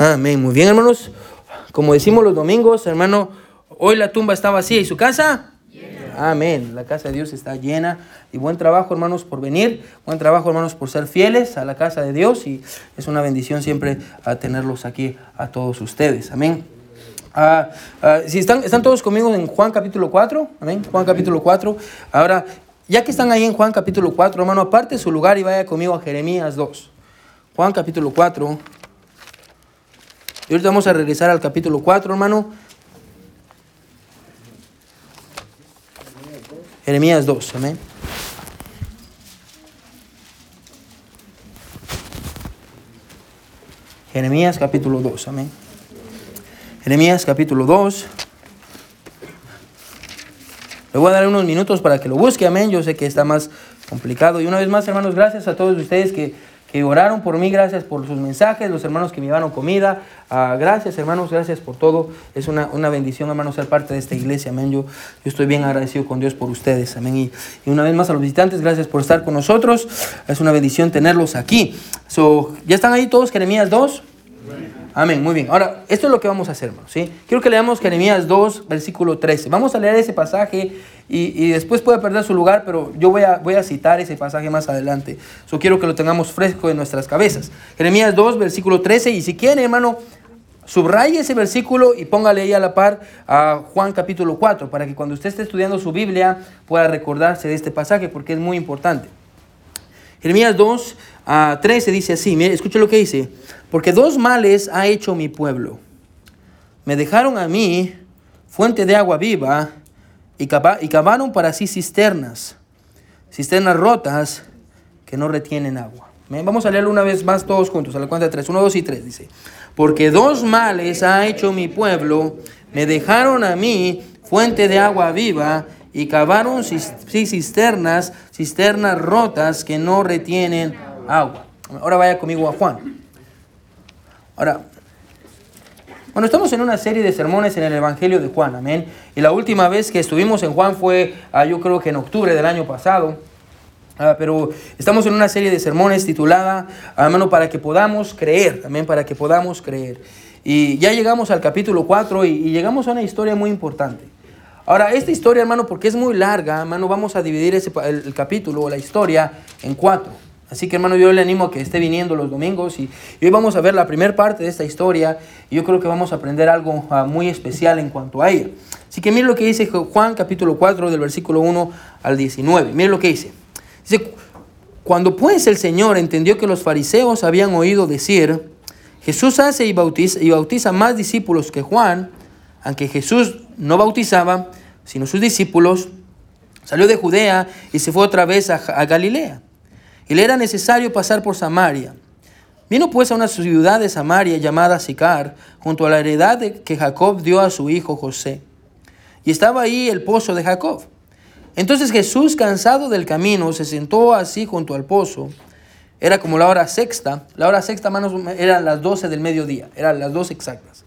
Amén. Muy bien, hermanos. Como decimos los domingos, hermano, hoy la tumba está vacía y su casa. Amén. La casa de Dios está llena. Y buen trabajo, hermanos, por venir. Buen trabajo, hermanos, por ser fieles a la casa de Dios. Y es una bendición siempre a tenerlos aquí a todos ustedes. Amén. Ah, ah, si están, están todos conmigo en Juan capítulo 4. Amén. Juan capítulo 4. Ahora, ya que están ahí en Juan capítulo 4, hermano, aparte su lugar y vaya conmigo a Jeremías 2. Juan capítulo 4. Y ahorita vamos a regresar al capítulo 4, hermano. Jeremías 2, amén. Jeremías capítulo 2, amén. Jeremías capítulo 2. Le voy a dar unos minutos para que lo busque, amén. Yo sé que está más complicado. Y una vez más, hermanos, gracias a todos ustedes que que oraron por mí, gracias por sus mensajes, los hermanos que me llevaron comida, ah, gracias hermanos, gracias por todo, es una, bendición hermanos ser parte de esta iglesia, amén, yo, yo estoy bien agradecido con Dios por ustedes, amén, y, una vez más a los visitantes, gracias por estar con nosotros, es una bendición tenerlos aquí. So, ¿Ya están ahí todos, Jeremías 2? Amén, muy bien. Ahora, esto es lo que vamos a hacer, hermanos. ¿sí? Quiero que leamos Jeremías 2, versículo 13. Vamos a leer ese pasaje y, después puede perder su lugar, pero yo voy a, voy a citar ese pasaje más adelante. So, quiero que lo tengamos fresco en nuestras cabezas. Jeremías 2, versículo 13. Y si quiere, hermano, subraye ese versículo y póngale ahí a la par a Juan capítulo 4, para que cuando usted esté estudiando su Biblia pueda recordarse de este pasaje, porque es muy importante. Jeremías 2, a 13 dice así, mire, escuche lo que dice, porque dos males ha hecho mi pueblo. Me dejaron a mí fuente de agua viva y, cavaron para sí cisternas, cisternas rotas que no retienen agua. Vamos a leerlo una vez más todos juntos, a la cuenta de tres. Uno, dos y tres dice, porque dos males ha hecho mi pueblo, me dejaron a mí fuente de agua viva y cavaron cisternas, cisternas rotas que no retienen agua. Ahora vaya conmigo a Juan. Ahora, bueno, estamos en una serie de sermones en el Evangelio de Juan, amén. Y la última vez que estuvimos en Juan fue, ah, yo creo que en octubre del año pasado. Ah, pero estamos en una serie de sermones titulada, hermano, para que podamos creer, amén, para que podamos creer. Y ya llegamos al capítulo 4 y, y llegamos a una historia muy importante. Ahora, esta historia, hermano, porque es muy larga, hermano, vamos a dividir ese, el, capítulo o la historia en cuatro. Así que, hermano, yo le animo a que esté viniendo los domingos y, hoy vamos a ver la primera parte de esta historia y yo creo que vamos a aprender algo ah, muy especial en cuanto a ella. Así que mire lo que dice Juan capítulo 4 del versículo 1 al 19. Mire lo que dice. Dice, cuando pues el Señor entendió que los fariseos habían oído decir, Jesús hace y bautiza, y bautiza más discípulos que Juan, aunque Jesús no bautizaba, sino sus discípulos, salió de Judea y se fue otra vez a, Galilea. Y le era necesario pasar por Samaria. Vino pues a una ciudad de Samaria llamada Sicar, junto a la heredad que Jacob dio a su hijo José. Y estaba ahí el pozo de Jacob. Entonces Jesús, cansado del camino, se sentó así junto al pozo. Era como la hora sexta. La hora sexta, manos, eran las doce del mediodía. Eran las dos exactas.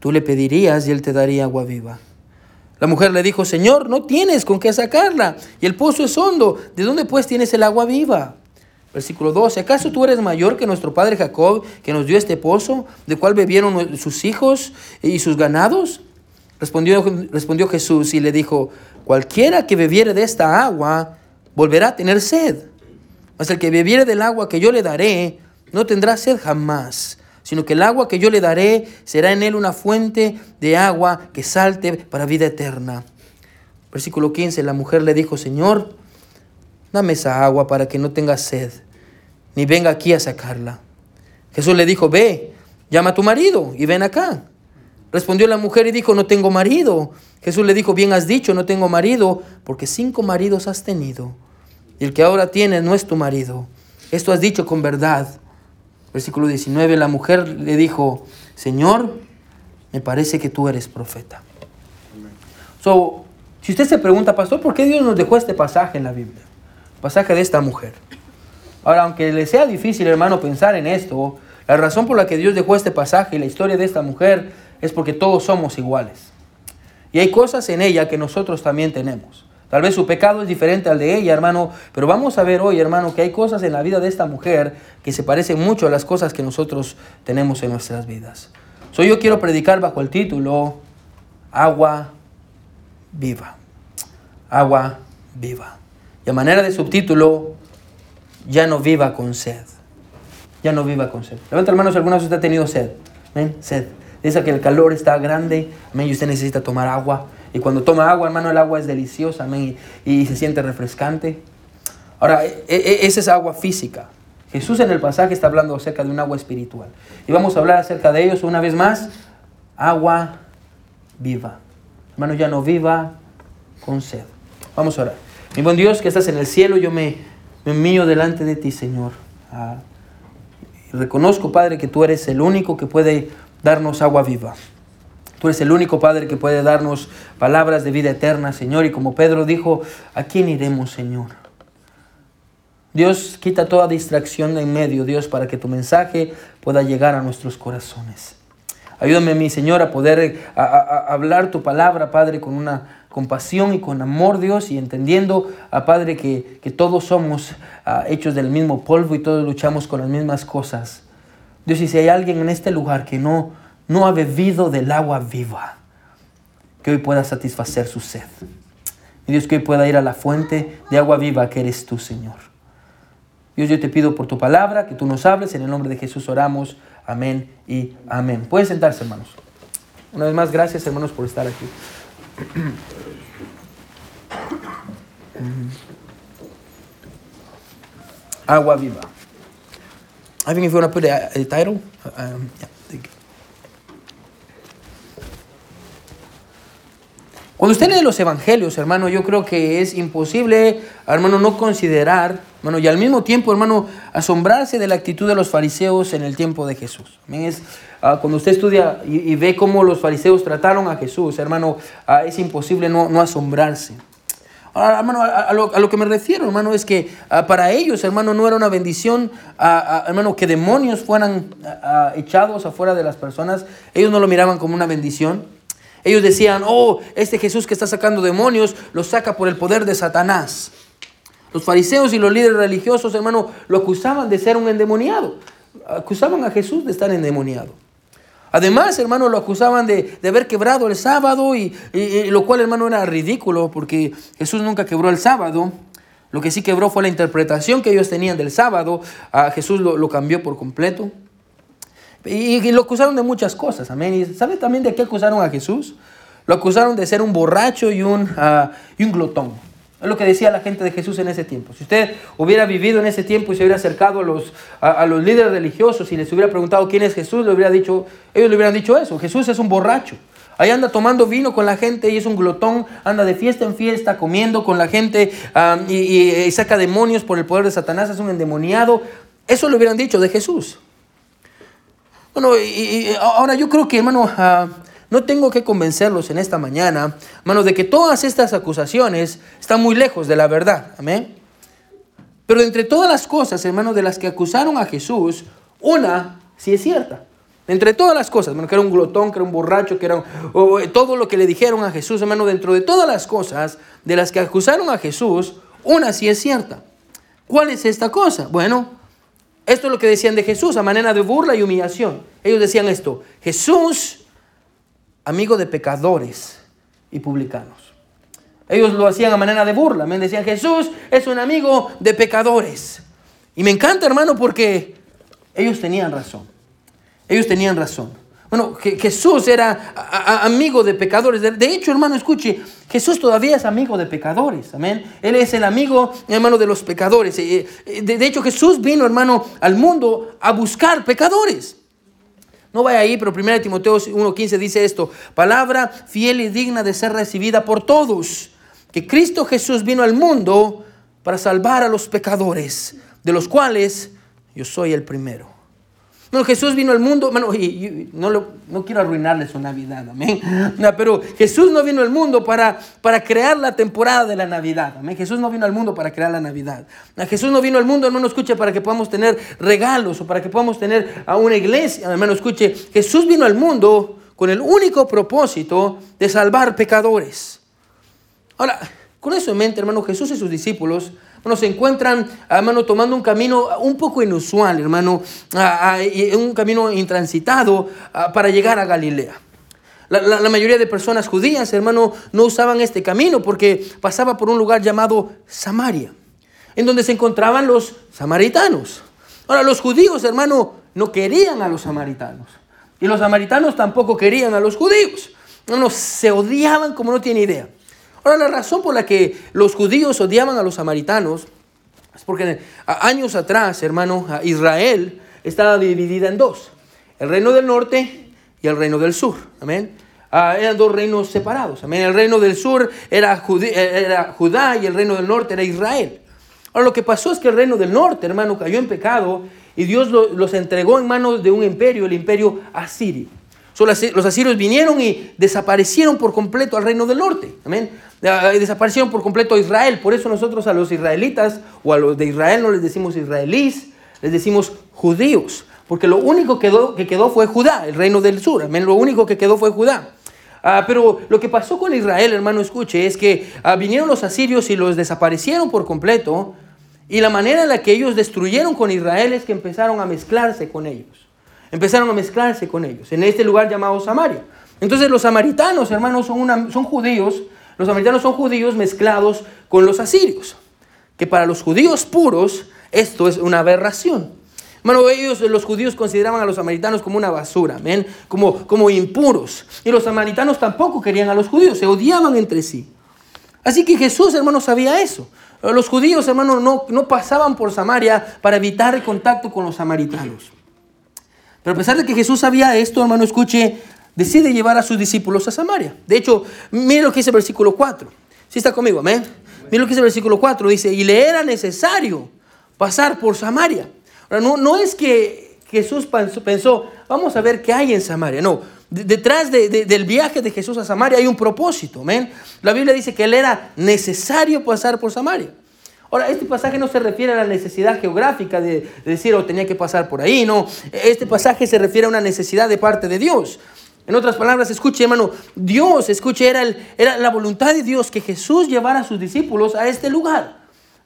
Tú le pedirías y él te daría agua viva. La mujer le dijo, Señor, no tienes con qué sacarla, y el pozo es hondo. ¿De dónde pues tienes el agua viva? Versículo 12. ¿Acaso tú eres mayor que nuestro padre Jacob, que nos dio este pozo, de cual bebieron sus hijos y sus ganados? Respondió, respondió Jesús y le dijo, cualquiera que bebiere de esta agua, volverá a tener sed. Mas el que bebiere del agua que yo le daré, no tendrá sed jamás sino que el agua que yo le daré será en él una fuente de agua que salte para vida eterna. Versículo 15, la mujer le dijo, Señor, dame esa agua para que no tenga sed, ni venga aquí a sacarla. Jesús le dijo, ve, llama a tu marido y ven acá. Respondió la mujer y dijo, no tengo marido. Jesús le dijo, bien has dicho, no tengo marido, porque cinco maridos has tenido. Y el que ahora tienes no es tu marido. Esto has dicho con verdad. Versículo 19, la mujer le dijo, Señor, me parece que tú eres profeta. So, si usted se pregunta, pastor, ¿por qué Dios nos dejó este pasaje en la Biblia? pasaje de esta mujer. Ahora, aunque le sea difícil, hermano, pensar en esto, la razón por la que Dios dejó este pasaje y la historia de esta mujer es porque todos somos iguales. Y hay cosas en ella que nosotros también tenemos. Tal vez su pecado es diferente al de ella, hermano, pero vamos a ver hoy, hermano, que hay cosas en la vida de esta mujer que se parecen mucho a las cosas que nosotros tenemos en nuestras vidas. So, yo quiero predicar bajo el título Agua viva. Agua viva. Y a manera de subtítulo, ya no viva con sed. Ya no viva con sed. Levanta hermanos, alguna vez usted ha tenido sed. ¿Ven? Sed. Dice que el calor está grande, y usted necesita tomar agua. Y cuando toma agua, hermano, el agua es deliciosa, amén, y, se siente refrescante. Ahora, e, e, esa es agua física. Jesús en el pasaje está hablando acerca de un agua espiritual. Y vamos a hablar acerca de ellos una vez más. Agua viva. Hermano, ya no viva con sed. Vamos a orar. Mi buen Dios que estás en el cielo, yo me, me mío delante de ti, Señor. Ah, reconozco, Padre, que tú eres el único que puede darnos agua viva. Tú eres el único Padre que puede darnos palabras de vida eterna, Señor. Y como Pedro dijo, ¿a quién iremos, Señor? Dios, quita toda distracción de en medio, Dios, para que tu mensaje pueda llegar a nuestros corazones. Ayúdame, mi Señor, a poder hablar tu palabra, Padre, con una compasión y con amor, Dios, y entendiendo, a Padre, que, todos somos hechos del mismo polvo y todos luchamos con las mismas cosas. Dios, y si hay alguien en este lugar que no, no ha bebido del agua viva, que hoy pueda satisfacer su sed. Y Dios, que hoy pueda ir a la fuente de agua viva que eres tú, Señor. Dios, yo te pido por tu palabra, que tú nos hables. En el nombre de Jesús oramos. Amén y amén. Pueden sentarse, hermanos. Una vez más, gracias, hermanos, por estar aquí. Agua viva. I think if you want to put a, title, um, yeah, Cuando usted lee los evangelios, hermano, yo creo que es imposible, hermano, no considerar, hermano, y al mismo tiempo, hermano, asombrarse de la actitud de los fariseos en el tiempo de Jesús. Es, uh, cuando usted estudia y, ve cómo los fariseos trataron a Jesús, hermano, uh, es imposible no, no asombrarse. Ahora, hermano, a, lo, que me refiero, hermano, es que ah, para ellos, hermano, no era una bendición, ah, ah, hermano, que demonios fueran echados afuera de las personas. Ellos no lo miraban como una bendición. Ellos decían, oh, este Jesús que está sacando demonios, lo saca por el poder de Satanás. Los fariseos y los líderes religiosos, hermano, lo acusaban de ser un endemoniado. Acusaban a Jesús de estar endemoniado. Además, hermano, lo acusaban de, haber quebrado el sábado, y, lo cual, hermano, era ridículo porque Jesús nunca quebró el sábado. Lo que sí quebró fue la interpretación que ellos tenían del sábado. A Jesús lo, cambió por completo. Y, lo acusaron de muchas cosas, amén. ¿Y sabe también de qué acusaron a Jesús? Lo acusaron de ser un borracho y un, ah, y un glotón. Es lo que decía la gente de Jesús en ese tiempo. Si usted hubiera vivido en ese tiempo y se hubiera acercado a los, a, los líderes religiosos y les hubiera preguntado quién es Jesús, le hubiera dicho, ellos le hubieran dicho eso. Jesús es un borracho. Ahí anda tomando vino con la gente y es un glotón, anda de fiesta en fiesta, comiendo con la gente y, saca demonios por el poder de Satanás, es un endemoniado. Eso le hubieran dicho de Jesús. Bueno, y, ahora yo creo que, hermano, ah, no tengo que convencerlos en esta mañana, hermanos, de que todas estas acusaciones están muy lejos de la verdad. Amén. Pero entre todas las cosas, hermanos, de las que acusaron a Jesús, una sí es cierta. Entre todas las cosas, hermano, que era un glotón, que era un borracho, que era todo lo que le dijeron a Jesús, hermano, dentro de todas las cosas de las que acusaron a Jesús, una sí es cierta. ¿Cuál es esta cosa? Bueno, esto es lo que decían de Jesús a manera de burla y humillación. Ellos decían esto, Jesús amigo de pecadores y publicanos. Ellos lo hacían a manera de burla. Me decían, Jesús es un amigo de pecadores. Y me encanta, hermano, porque ellos tenían razón. Ellos tenían razón. Bueno, Jesús era amigo de pecadores. De hecho, hermano, escuche, Jesús todavía es amigo de pecadores. Amén. Él es el amigo, hermano, de los pecadores. Eh, eh, de hecho, Jesús vino, hermano, al mundo a buscar pecadores. No vaya ahí, pero 1 Timoteo 1.15 dice esto, palabra fiel y digna de ser recibida por todos, que Cristo Jesús vino al mundo para salvar a los pecadores, de los cuales yo soy el primero. No, Jesús vino al mundo, bueno, y, no, lo, no quiero arruinarle su Navidad, amén. No, pero Jesús no vino al mundo para, para crear la temporada de la Navidad, amén. Jesús no vino al mundo para crear la Navidad. Jesús no vino al mundo, hermano, escuche, para que podamos tener regalos o para que podamos tener a una iglesia, hermano, escuche. Jesús vino al mundo con el único propósito de salvar pecadores. Ahora, con eso en mente, hermano, Jesús y sus discípulos bueno, se encuentran, hermano, tomando un camino un poco inusual, hermano, un camino intransitado para llegar a Galilea. La, mayoría de personas judías, hermano, no usaban este camino porque pasaba por un lugar llamado Samaria, en donde se encontraban los samaritanos. Ahora, los judíos, hermano, no querían a los samaritanos. Y los samaritanos tampoco querían a los judíos. No, se odiaban como no tiene idea. Ahora, la razón por la que los judíos odiaban a los samaritanos es porque años atrás, hermano, Israel estaba dividida en dos. El reino del norte y el reino del sur. Amén. Ah, eran dos reinos separados. Amén. El reino del sur era, era, Judá y el reino del norte era Israel. Ahora lo que pasó es que el reino del norte, hermano, cayó en pecado y Dios los entregó en manos de un imperio, el imperio asirio. Los asirios vinieron y desaparecieron por completo al reino del norte. Amén desaparecieron por completo a Israel. Por eso nosotros a los israelitas o a los de Israel no les decimos israelíes, les decimos judíos. Porque lo único que quedó, que quedó fue Judá, el reino del sur. Amén. Lo único que quedó fue Judá. Ah, pero lo que pasó con Israel, hermano, escuche, es que ah, vinieron los asirios y los desaparecieron por completo. Y la manera en la que ellos destruyeron con Israel es que empezaron a mezclarse con ellos. Empezaron a mezclarse con ellos en este lugar llamado Samaria. Entonces los samaritanos, hermanos, son, una, son judíos los samaritanos son judíos mezclados con los asirios, que para los judíos puros esto es una aberración. Bueno, ellos, los judíos, consideraban a los samaritanos como una basura. Como, como impuros. Y los samaritanos tampoco querían a los judíos, se odiaban entre sí. Así que Jesús, hermano, sabía eso. Los judíos, hermano, no, no pasaban por Samaria para evitar el contacto con los samaritanos. Pero a pesar de que Jesús sabía esto, hermano, escuche, decide llevar a sus discípulos a Samaria. De hecho, mire lo que dice el versículo 4. Si está conmigo, amén. Mire lo que dice el versículo 4. Dice, y le era necesario pasar por Samaria. Ahora, no, no es que Jesús pensó, vamos a ver qué hay en Samaria. No, detrás del viaje de Jesús a Samaria hay un propósito, amén. La Biblia dice que él era necesario pasar por Samaria. Ahora, este pasaje no se refiere a la necesidad geográfica de, de decir, o oh, tenía que pasar por ahí, no. Este pasaje se refiere a una necesidad de parte de Dios. En otras palabras, escuche hermano, Dios, escuche, era, era la voluntad de Dios que Jesús llevara a sus discípulos a este lugar.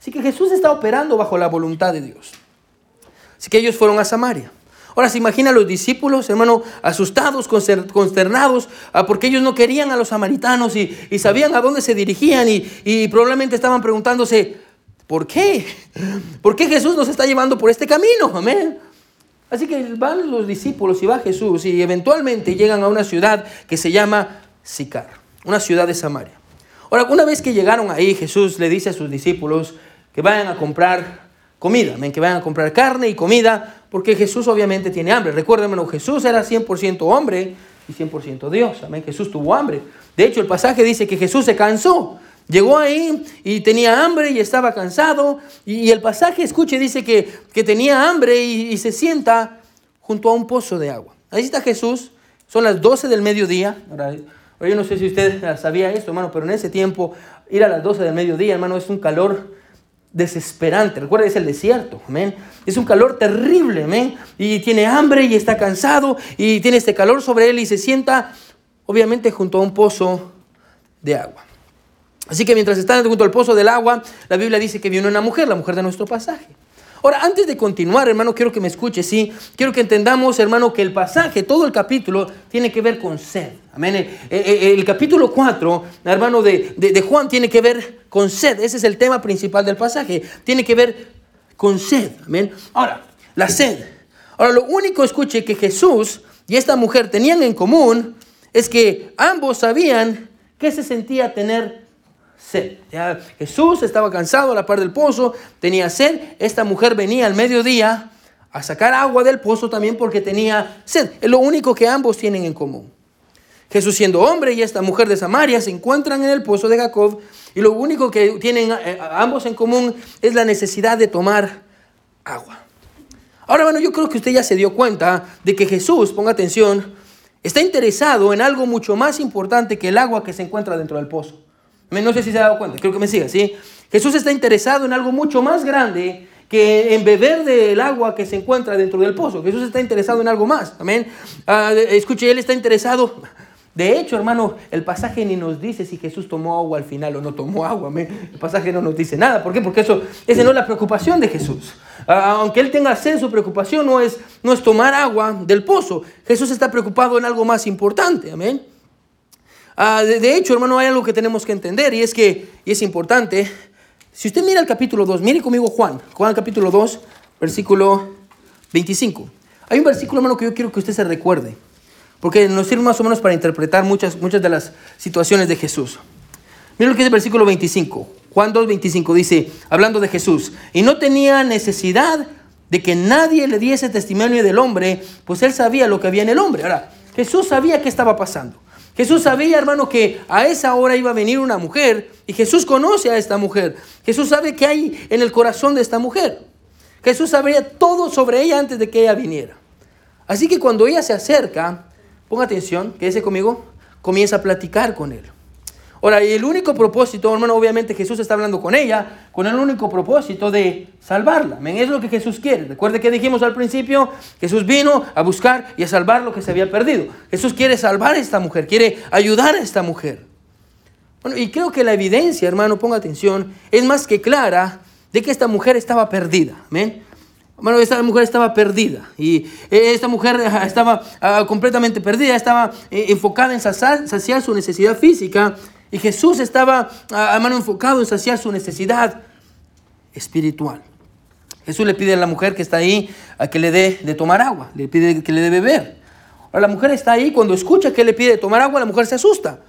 Así que Jesús está operando bajo la voluntad de Dios. Así que ellos fueron a Samaria. Ahora se imagina a los discípulos, hermano, asustados, consternados, ah, porque ellos no querían a los samaritanos y, sabían a dónde se dirigían y, y, probablemente estaban preguntándose, ¿por qué? ¿Por qué Jesús nos está llevando por este camino? Amén. Así que van los discípulos y va Jesús y eventualmente llegan a una ciudad que se llama Sicar, una ciudad de Samaria. Ahora, una vez que llegaron ahí, Jesús le dice a sus discípulos que vayan a comprar comida, que vayan a comprar carne y comida, porque Jesús obviamente tiene hambre. Recuérdenme, Jesús era 100% hombre y 100% Dios. Amén. Jesús tuvo hambre. De hecho, el pasaje dice que Jesús se cansó Llegó ahí y tenía hambre y estaba cansado. Y, el pasaje, escuche, dice que, tenía hambre y, se sienta junto a un pozo de agua. Ahí está Jesús. Son las 12 del mediodía. Ahora, yo no sé si usted sabía esto, hermano, pero en ese tiempo, ir a las 12 del mediodía, hermano, es un calor desesperante. Recuerda, es el desierto, amén. Es un calor terrible, amén. Y tiene hambre y está cansado y tiene este calor sobre él y se sienta, obviamente, junto a un pozo de agua. Así que mientras están junto al pozo del agua, la Biblia dice que vino una mujer, la mujer de nuestro pasaje. Ahora, antes de continuar, hermano, quiero que me escuche, sí. Quiero que entendamos, hermano, que el pasaje, todo el capítulo, tiene que ver con sed. Amén. El, eh, eh, el, capítulo 4, hermano, de, de, de, Juan, tiene que ver con sed. Ese es el tema principal del pasaje. Tiene que ver con sed. Amén. Ahora, la sed. Ahora, lo único, escuche, que Jesús y esta mujer tenían en común es que ambos sabían que se sentía tener Ya Jesús estaba cansado a la par del pozo, tenía sed. Esta mujer venía al mediodía a sacar agua del pozo también porque tenía sed. Es lo único que ambos tienen en común. Jesús siendo hombre y esta mujer de Samaria se encuentran en el pozo de Jacob y lo único que tienen eh, ambos en común es la necesidad de tomar agua. Ahora, bueno, yo creo que usted ya se dio cuenta de que Jesús, ponga atención, está interesado en algo mucho más importante que el agua que se encuentra dentro del pozo. No sé si se ha dado cuenta, creo que me siga, ¿sí? Jesús está interesado en algo mucho más grande que en beber del agua que se encuentra dentro del pozo. Jesús está interesado en algo más. Amén. Ah, escuche, Él está interesado. De hecho, hermano, el pasaje ni nos dice si Jesús tomó agua al final o no tomó agua. Amén. El pasaje no nos dice nada. ¿Por qué? Porque eso, esa no es la preocupación de Jesús. Ah, aunque Él tenga sed, su preocupación no es, no es tomar agua del pozo. Jesús está preocupado en algo más importante. Amén. Ah, de, de, hecho, hermano, hay algo que tenemos que entender y es que, y es importante, si usted mira el capítulo 2, mire conmigo Juan, Juan capítulo 2, versículo 25. Hay un versículo, hermano, que yo quiero que usted se recuerde, porque nos sirve más o menos para interpretar muchas, muchas de las situaciones de Jesús. Mire lo que es el versículo 25. Juan 2, 25 dice, hablando de Jesús, y no tenía necesidad de que nadie le diese testimonio del hombre, pues él sabía lo que había en el hombre. Ahora, Jesús sabía qué estaba pasando. Jesús sabía, hermano, que a esa hora iba a venir una mujer y Jesús conoce a esta mujer. Jesús sabe qué hay en el corazón de esta mujer. Jesús sabría todo sobre ella antes de que ella viniera. Así que cuando ella se acerca, ponga atención, quédese conmigo, comienza a platicar con él. Ahora, y el único propósito, hermano, obviamente Jesús está hablando con ella, con el único propósito de salvarla. Es lo que Jesús quiere. Recuerde que dijimos al principio, Jesús vino a buscar y a salvar lo que se había perdido. Jesús quiere salvar a esta mujer, quiere ayudar a esta mujer. Bueno, y creo que la evidencia, hermano, ponga atención, es más que clara de que esta mujer estaba perdida. Amén. Bueno, esta mujer estaba perdida y eh, esta mujer estaba ah, completamente perdida, estaba eh, enfocada en saciar su necesidad física y Jesús estaba, a mano enfocado en saciar su necesidad espiritual. Jesús le pide a la mujer que está ahí a que le dé de tomar agua, le pide que le dé beber. Ahora la mujer está ahí, cuando escucha que le pide de tomar agua, la mujer se asusta.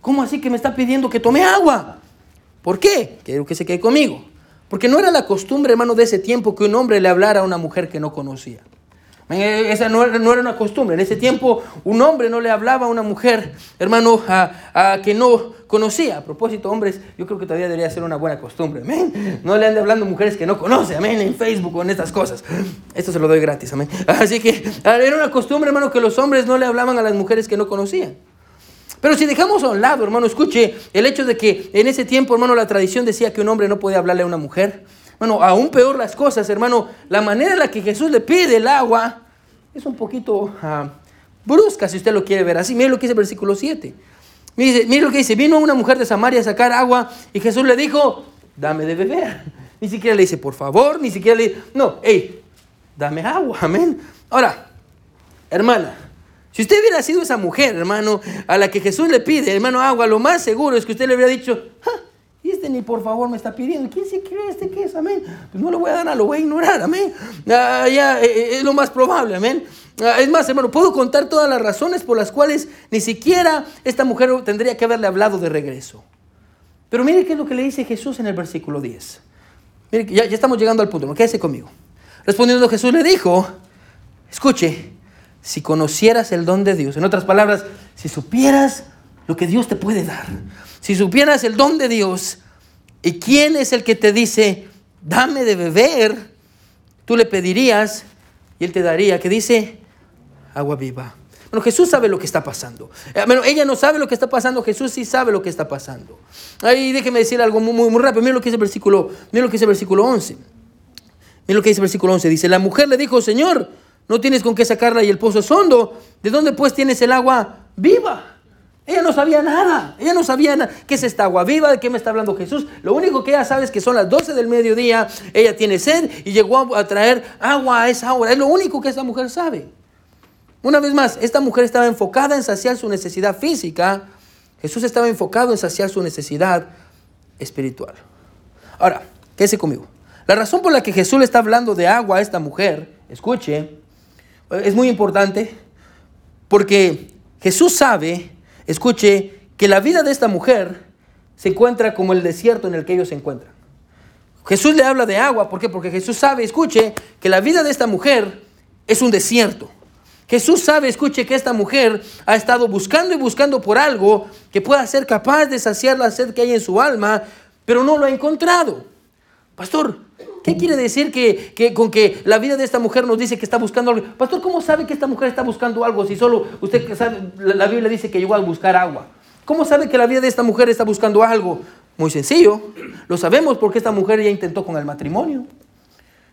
¿Cómo así que me está pidiendo que tome agua? ¿Por qué? Quiero que se quede conmigo. Porque no era la costumbre, hermano, de ese tiempo que un hombre le hablara a una mujer que no conocía. Eh, esa no, era una costumbre. En ese tiempo un hombre no le hablaba a una mujer, hermano, a, que no conocía. A propósito, hombres, yo creo que todavía debería ser una buena costumbre. Amén. No le ande hablando a mujeres que no conoce. Amén. En Facebook o en estas cosas. Esto se lo doy gratis. Amén. Así que era una costumbre, hermano, que los hombres no le hablaban a las mujeres que no conocían. Pero si dejamos a un lado, hermano, escuche el hecho de que en ese tiempo, hermano, la tradición decía que un hombre no podía hablarle a una mujer. Bueno, aún peor las cosas, hermano. La manera en la que Jesús le pide el agua es un poquito ah, brusca, si usted lo quiere ver así. Mire lo que dice el versículo 7. Mire, lo que dice. Vino una mujer de Samaria a sacar agua y Jesús le dijo, dame de beber. Ni siquiera le dice, por favor, ni siquiera le dice, no, hey, dame agua, amén. Ahora, hermana, si usted hubiera sido esa mujer, hermano, a la que Jesús le pide, hermano, agua, lo más seguro es que usted le hubiera dicho, y este ni por favor me está pidiendo. ¿Quién se cree este que es? Amén. Pues no lo voy a dar, lo voy a ignorar. Amén. Ah, ya, eh, eh, es lo más probable. Amén. Ah, es más, hermano, puedo contar todas las razones por las cuales ni siquiera esta mujer tendría que haberle hablado de regreso. Pero mire qué es lo que le dice Jesús en el versículo 10. Mire, ya, ya estamos llegando al punto. ¿no? Quédese conmigo. Respondiendo Jesús le dijo, escuche, si conocieras el don de Dios, en otras palabras, si supieras lo que Dios te puede dar, si supieras el don de Dios y quién es el que te dice, dame de beber, tú le pedirías y él te daría, que dice, agua viva. Bueno, Jesús sabe lo que está pasando. Eh, bueno, ella no sabe lo que está pasando, Jesús sí sabe lo que está pasando. Ahí déjeme decir algo muy, muy, muy rápido. Mira lo que dice el versículo, mira lo que dice el versículo 11. Mira lo que dice el versículo 11. Dice, la mujer le dijo, Señor, no tienes con qué sacarla y el pozo es hondo. ¿De dónde pues tienes el agua viva? Ella no sabía nada. Ella no sabía nada. ¿Qué es esta agua viva? ¿De qué me está hablando Jesús? Lo único que ella sabe es que son las 12 del mediodía. Ella tiene sed y llegó a traer agua a esa hora. Es lo único que esta mujer sabe. Una vez más, esta mujer estaba enfocada en saciar su necesidad física. Jesús estaba enfocado en saciar su necesidad espiritual. Ahora, quédese conmigo. La razón por la que Jesús le está hablando de agua a esta mujer, escuche, es muy importante porque Jesús sabe escuche que la vida de esta mujer se encuentra como el desierto en el que ellos se encuentran. Jesús le habla de agua, ¿por qué? Porque Jesús sabe, escuche, que la vida de esta mujer es un desierto. Jesús sabe, escuche, que esta mujer ha estado buscando y buscando por algo que pueda ser capaz de saciar la sed que hay en su alma, pero no lo ha encontrado. Pastor, ¿Qué quiere decir que, que, con que la vida de esta mujer nos dice que está buscando algo? Pastor, ¿cómo sabe que esta mujer está buscando algo si solo usted sabe, la, la Biblia dice que llegó a buscar agua? ¿Cómo sabe que la vida de esta mujer está buscando algo? Muy sencillo, lo sabemos porque esta mujer ya intentó con el matrimonio.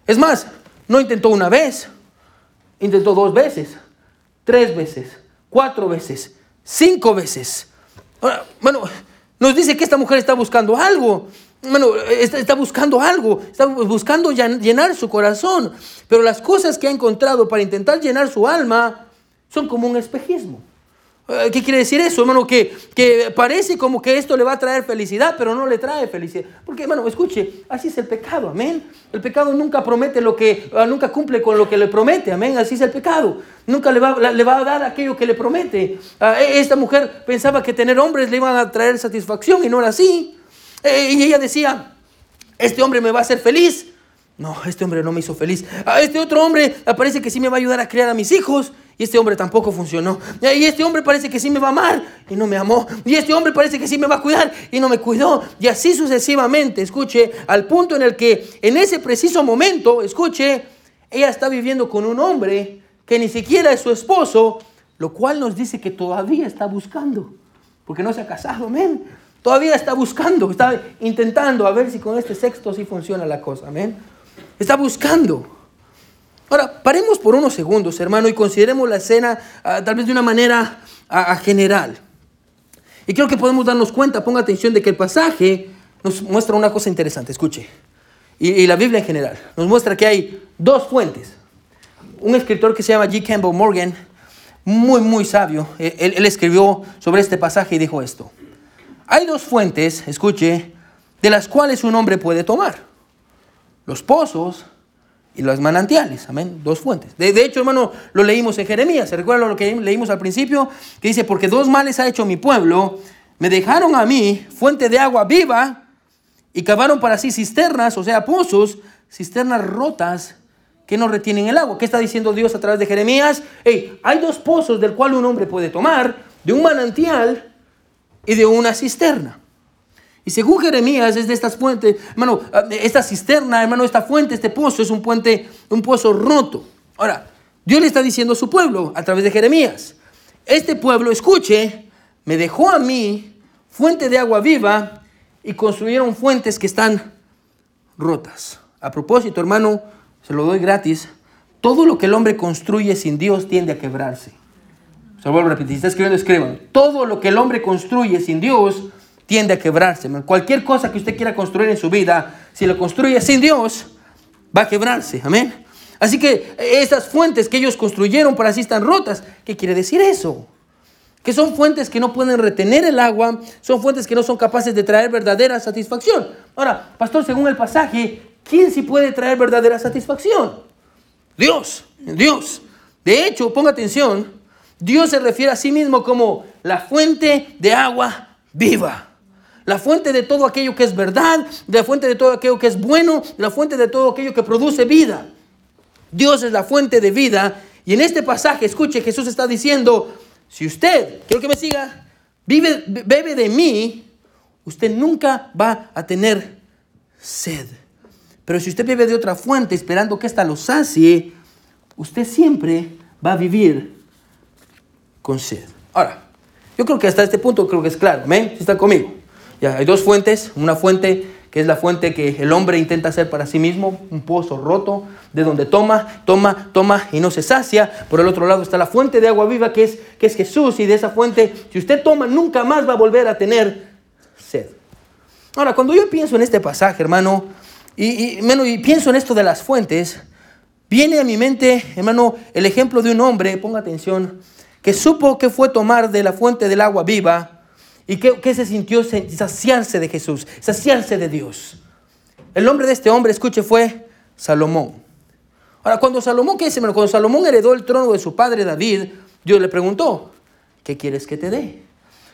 Es más, no intentó una vez, intentó dos veces, tres veces, cuatro veces, cinco veces. Bueno, nos dice que esta mujer está buscando algo. Bueno, está, está, buscando algo, está buscando llenar su corazón. Pero las cosas que ha encontrado para intentar llenar su alma son como un espejismo. Eh, ¿Qué quiere decir eso, hermano? Que, que parece como que esto le va a traer felicidad, pero no le trae felicidad. Porque, hermano, escuche, así es el pecado, amén. El pecado nunca promete lo que, ah, nunca cumple con lo que le promete, amén. Así es el pecado. Nunca le va, le va a dar aquello que le promete. Ah, e, esta mujer pensaba que tener hombres le iban a traer satisfacción y no era así. Eh, y ella decía, este hombre me va a hacer feliz. No, este hombre no me hizo feliz. A este otro hombre parece que sí me va a ayudar a criar a mis hijos. Y este hombre tampoco funcionó. Y este hombre parece que sí me va a amar y no me amó. Y este hombre parece que sí me va a cuidar y no me cuidó. Y así sucesivamente, escuche, al punto en el que en ese preciso momento, escuche, ella está viviendo con un hombre que ni siquiera es su esposo, lo cual nos dice que todavía está buscando. Porque no se ha casado, amén. Todavía está buscando, está intentando a ver si con este sexto sí funciona la cosa, amén. Está buscando. Ahora, paremos por unos segundos, hermano, y consideremos la escena uh, tal vez de una manera uh, general. Y creo que podemos darnos cuenta, ponga atención, de que el pasaje nos muestra una cosa interesante, escuche. Y, la Biblia en general nos muestra que hay dos fuentes. Un escritor que se llama G. Campbell Morgan, muy, muy sabio, él, él escribió sobre este pasaje y dijo esto. Hay dos fuentes, escuche, de las cuales un hombre puede tomar. Los pozos y los manantiales. Amén. Dos fuentes. De, de, hecho, hermano, lo leímos en Jeremías. ¿Se recuerda lo que leímos al principio? Que dice, porque dos males ha hecho mi pueblo. Me dejaron a mí fuente de agua viva y cavaron para sí cisternas, o sea, pozos, cisternas rotas que no retienen el agua. ¿Qué está diciendo Dios a través de Jeremías? Hey, hay dos pozos del cual un hombre puede tomar, de un manantial y de una cisterna. Y según Jeremías es de estas fuentes, hermano, esta cisterna, hermano, esta fuente, este pozo es un puente, un pozo roto. Ahora, Dios le está diciendo a su pueblo a través de Jeremías, este pueblo, escuche, me dejó a mí fuente de agua viva y construyeron fuentes que están rotas. A propósito, hermano, se lo doy gratis, todo lo que el hombre construye sin Dios tiende a quebrarse. Si está escribiendo, escriban. Todo lo que el hombre construye sin Dios tiende a quebrarse. Cualquier cosa que usted quiera construir en su vida, si lo construye sin Dios, va a quebrarse. Amén. Así que estas fuentes que ellos construyeron para así están rotas. ¿Qué quiere decir eso? Que son fuentes que no pueden retener el agua, son fuentes que no son capaces de traer verdadera satisfacción. Ahora, pastor, según el pasaje, ¿quién sí puede traer verdadera satisfacción? Dios, Dios. De hecho, ponga atención, Dios se refiere a sí mismo como la fuente de agua viva la fuente de todo aquello que es verdad, la fuente de todo aquello que es bueno, la fuente de todo aquello que produce vida. Dios es la fuente de vida. Y en este pasaje, escuche, Jesús está diciendo, si usted, quiero que me siga, vive, bebe de mí, usted nunca va a tener sed. Pero si usted bebe de otra fuente esperando que ésta lo sacie, usted siempre va a vivir con sed. Ahora, yo creo que hasta este punto creo que es claro. ¿Me? Si está conmigo. Ya, hay dos fuentes, una fuente que es la fuente que el hombre intenta hacer para sí mismo, un pozo roto, de donde toma, toma, toma y no se sacia. Por el otro lado está la fuente de agua viva que es, que es Jesús y de esa fuente, si usted toma, nunca más va a volver a tener sed. Ahora, cuando yo pienso en este pasaje, hermano, y, y, y pienso en esto de las fuentes, viene a mi mente, hermano, el ejemplo de un hombre, ponga atención, que supo que fue tomar de la fuente del agua viva, ¿Y qué, se sintió? Saciarse de Jesús, saciarse de Dios. El nombre de este hombre, escuche, fue Salomón. Ahora, cuando Salomón, ¿qué dice? Cuando Salomón heredó el trono de su padre David, Dios le preguntó, ¿qué quieres que te dé?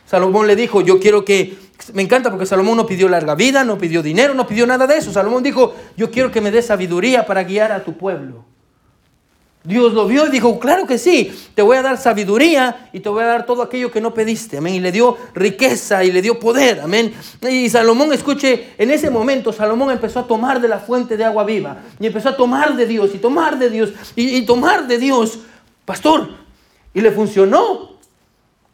Salomón le dijo, yo quiero que, me encanta porque Salomón no pidió larga vida, no pidió dinero, no pidió nada de eso. Salomón dijo, yo quiero que me dé sabiduría para guiar a tu pueblo. Dios lo vio y dijo, claro que sí, te voy a dar sabiduría y te voy a dar todo aquello que no pediste, amén. Y le dio riqueza y le dio poder, amén. Y Salomón, escuche, en ese momento Salomón empezó a tomar de la fuente de agua viva y empezó a tomar de Dios y tomar de Dios y, tomar de Dios, pastor, y le funcionó.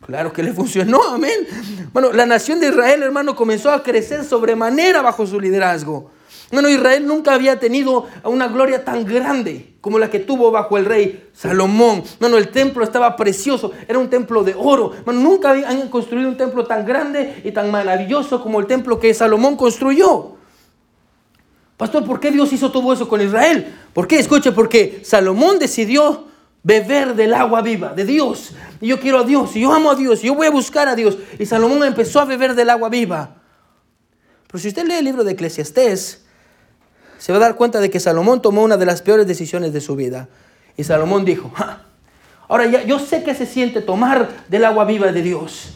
Claro que le funcionó, amén. Bueno, la nación de Israel, hermano, comenzó a crecer sobremanera bajo su liderazgo. Bueno, Israel nunca había tenido una gloria tan grande como la que tuvo bajo el rey Salomón. Bueno, el templo estaba precioso, era un templo de oro. Bueno, nunca habían construido un templo tan grande y tan maravilloso como el templo que Salomón construyó. Pastor, ¿por qué Dios hizo todo eso con Israel? ¿Por qué? Escuche, porque Salomón decidió beber del agua viva de Dios. Y yo quiero a Dios, y yo amo a Dios, y yo voy a buscar a Dios. Y Salomón empezó a beber del agua viva. Pero si usted lee el libro de Eclesiastés, se va a dar cuenta de que Salomón tomó una de las peores decisiones de su vida. Y Salomón dijo, ahora ya yo sé que se siente tomar del agua viva de Dios.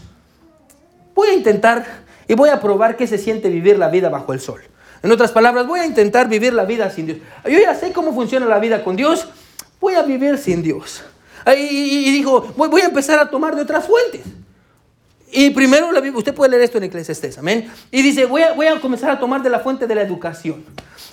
Voy a intentar y voy a probar que se siente vivir la vida bajo el sol. En otras palabras, voy a intentar vivir la vida sin Dios. Yo ya sé cómo funciona la vida con Dios, voy a vivir sin Dios. Y, dijo, voy, voy a empezar a tomar de otras fuentes. Y primero, usted puede leer esto en Eclesiastés, amén. Y dice, voy a, voy a comenzar a tomar de la fuente de la educación.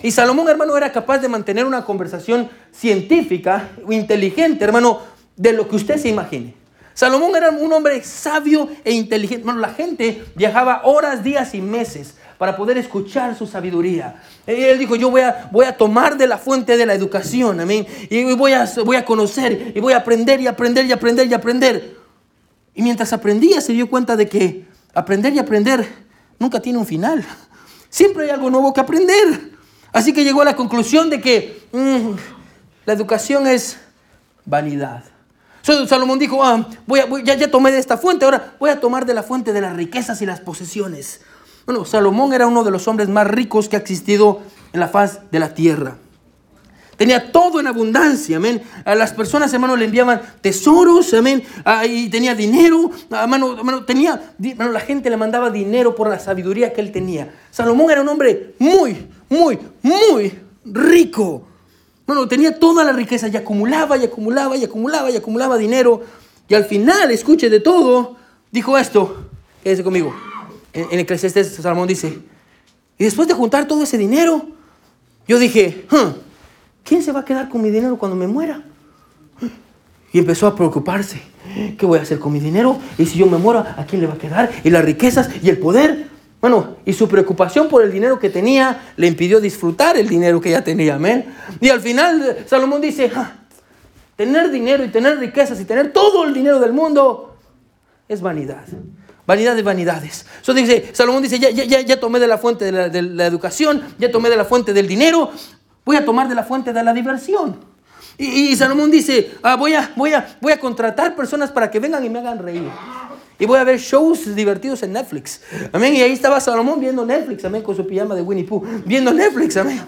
Y Salomón, hermano, era capaz de mantener una conversación científica o inteligente, hermano, de lo que usted se imagine. Salomón era un hombre sabio e inteligente. Hermano, la gente viajaba horas, días y meses para poder escuchar su sabiduría. Él dijo, yo voy a, voy a tomar de la fuente de la educación, amén. Y voy a, voy a conocer y voy a aprender y aprender y aprender y aprender. Y mientras aprendía se dio cuenta de que aprender y aprender nunca tiene un final. Siempre hay algo nuevo que aprender. Así que llegó a la conclusión de que mm, la educación es vanidad. Salomón dijo, ah, voy ya, ya tomé de esta fuente, ahora voy a tomar de la fuente de las riquezas y las posesiones. Bueno, Salomón era uno de los hombres más ricos que ha existido en la faz de la tierra. Tenía todo en abundancia, amén. A las personas, hermano, le enviaban tesoros, amén. Ah, y tenía dinero, hermano, hermano tenía, hermano, la gente le mandaba dinero por la sabiduría que él tenía. Salomón era un hombre muy, muy, muy rico. Bueno, tenía toda la riqueza y acumulaba y acumulaba y acumulaba y acumulaba dinero. Y al final, escuche de todo, dijo esto. Quédese conmigo. En, en Eclesiastes, Salomón dice, y después de juntar todo ese dinero, yo dije, ¿quién se va a quedar con mi dinero cuando me muera? Y empezó a preocuparse. ¿Qué voy a hacer con mi dinero? Y si yo me muero, ¿a quién le va a quedar? Y las riquezas y el poder. Bueno, y su preocupación por el dinero que tenía le impidió disfrutar el dinero que ya tenía. Amén. Y al final Salomón dice, tener dinero y tener riquezas y tener todo el dinero del mundo es vanidad. Vanidad de vanidades. Eso dice, Salomón dice, ya, ya, ya tomé de la fuente de la, de la educación, ya tomé de la fuente del dinero, Voy a tomar de la fuente de la diversión. Y, Salomón dice, ah, voy, a, voy, a, voy a contratar personas para que vengan y me hagan reír. Y voy a ver shows divertidos en Netflix. Amén. Y ahí estaba Salomón viendo Netflix, amén, con su pijama de Winnie Pooh. Viendo Netflix, amén.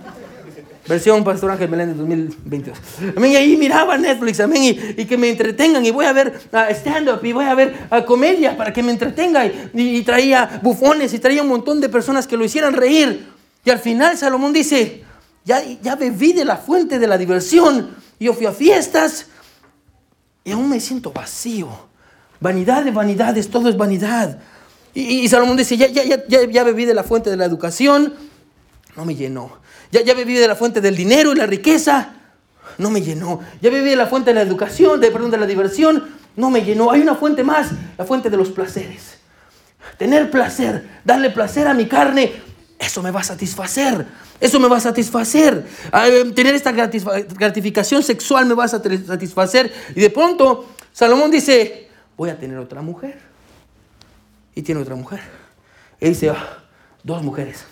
Versión Pastor Ángel Meléndez 2022. Amén. Y ahí miraba Netflix, amén. Y, que me entretengan. Y voy a ver uh, stand-up. Y voy a ver uh, comedia para que me entretenga. Y, y, traía bufones. Y traía un montón de personas que lo hicieran reír. Y al final Salomón dice, ya, bebí de la fuente de la diversión. Yo fui a fiestas y aún me siento vacío. Vanidad de vanidades, todo es vanidad. Y, Salomón dice, ya, ya, ya, ya bebí de la fuente de la educación, no me llenó. Ya, ya bebí de la fuente del dinero y la riqueza, no me llenó. Ya bebí de la fuente de la educación, de, perdón, de la diversión, no me llenó. Hay una fuente más, la fuente de los placeres. Tener placer, darle placer a mi carne, eso me va a satisfacer. Eso me va a satisfacer. Em, tener esta gratificación sexual me va a satisfacer. Y de pronto Salomón dice, voy a tener otra mujer. Y tiene otra mujer. Y dice, ah, dos mujeres.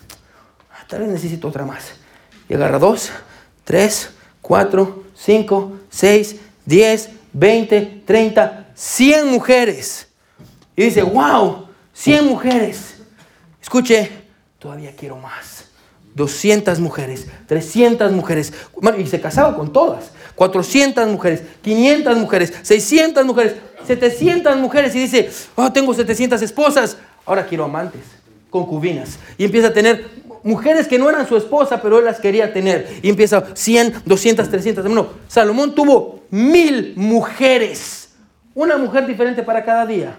Ah, tal vez necesito otra más. Y agarra dos, tres, cuatro, cinco, seis, diez, veinte, treinta, cien mujeres. Y dice, wow, cien mujeres. Escuche, todavía quiero más. 200 mujeres, 300 mujeres, y se casaba con todas, 400 mujeres, 500 mujeres, 600 mujeres, 700 mujeres, y dice, oh, tengo 700 esposas, ahora quiero amantes, concubinas, y empieza a tener mujeres que no eran su esposa, pero él las quería tener. Y empieza 100, 200, 300. No, Salomón tuvo mil mujeres. Una mujer diferente para cada día.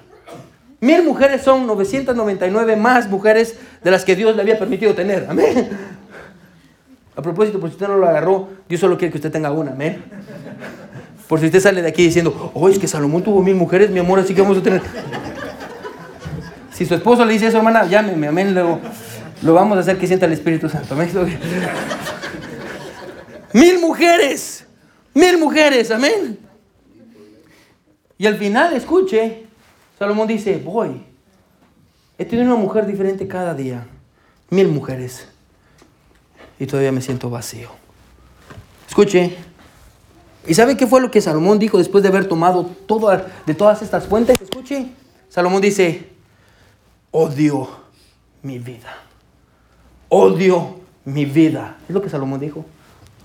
Mil mujeres son 999 más mujeres de las que Dios le había permitido tener. Amén. A propósito, por si usted no lo agarró, Dios solo quiere que usted tenga una. Amén. Por si usted sale de aquí diciendo, oh, es que Salomón tuvo mil mujeres, mi amor, así que vamos a tener. Si su esposo le dice eso, hermana, llámeme, amén. Luego lo vamos a hacer que sienta el Espíritu Santo. Amén. mil mujeres, mil mujeres, amén. Y al final, escuche, Salomón dice, voy. He tenido una mujer diferente cada día. Mil mujeres. Y todavía me siento vacío. Escuche, ¿Y sabe qué fue lo que Salomón dijo después de haber tomado de todas estas fuentes? Escuche, Salomón dice, odio mi vida. Odio mi vida. Es lo que Salomón dijo.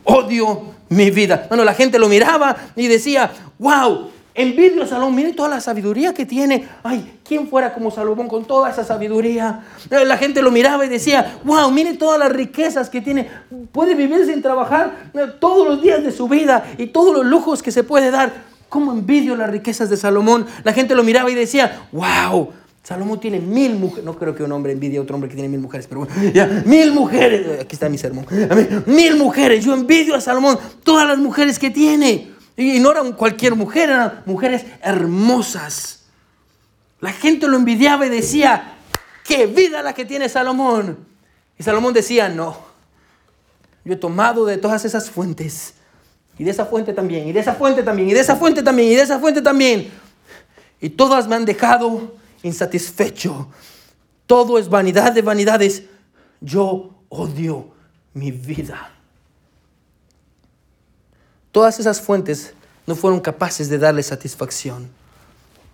Odio mi vida. Bueno, la gente lo miraba y decía, wow, Envidio a Salomón, miren toda la sabiduría que tiene. Ay, ¿quién fuera como Salomón con toda esa sabiduría? Eh, la gente lo miraba y decía, wow, miren todas las riquezas que tiene. Puede vivir sin trabajar eh, todos los días de su vida y todos los lujos que se puede dar. ¿Cómo envidio las riquezas de Salomón? La gente lo miraba y decía, wow, Salomón tiene mil mujeres. No creo que un hombre envidie a otro hombre que tiene mil mujeres, pero bueno, ya, mil mujeres. Aquí está mi sermón. Mil mujeres. Yo envidio a Salomón todas las mujeres que tiene. Y no eran cualquier mujer, eran mujeres hermosas. La gente lo envidiaba y decía, qué vida la que tiene Salomón. Y Salomón decía, no, yo he tomado de todas esas fuentes, y de esa fuente también, y de esa fuente también, y de esa fuente también, y de esa fuente también. Y todas me han dejado insatisfecho. Todo es vanidad de vanidades. Yo odio mi vida. Todas esas fuentes no fueron capaces de darle satisfacción.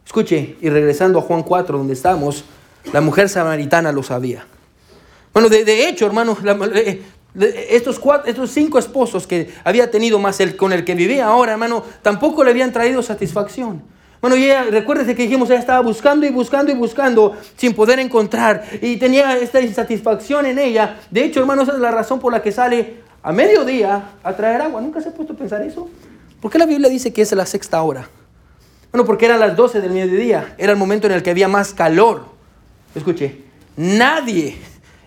Escuche, y regresando a Juan 4, donde estamos, la mujer samaritana lo sabía. Bueno, de, hecho, hermano, eh, estos, cuatro, estos cinco esposos que había tenido más el con el que vivía ahora, hermano, tampoco le habían traído satisfacción. Bueno, y ella, recuérdese que dijimos, ella estaba buscando y buscando y buscando sin poder encontrar. Y tenía esta insatisfacción en ella. De hecho, hermano, esa es la razón por la que sale a mediodía a traer agua. ¿Nunca se ha puesto a pensar eso? ¿Por qué la Biblia dice que es la sexta hora? Bueno, porque eran las 12 del mediodía. Era el momento en el que había más calor. Escuche, nadie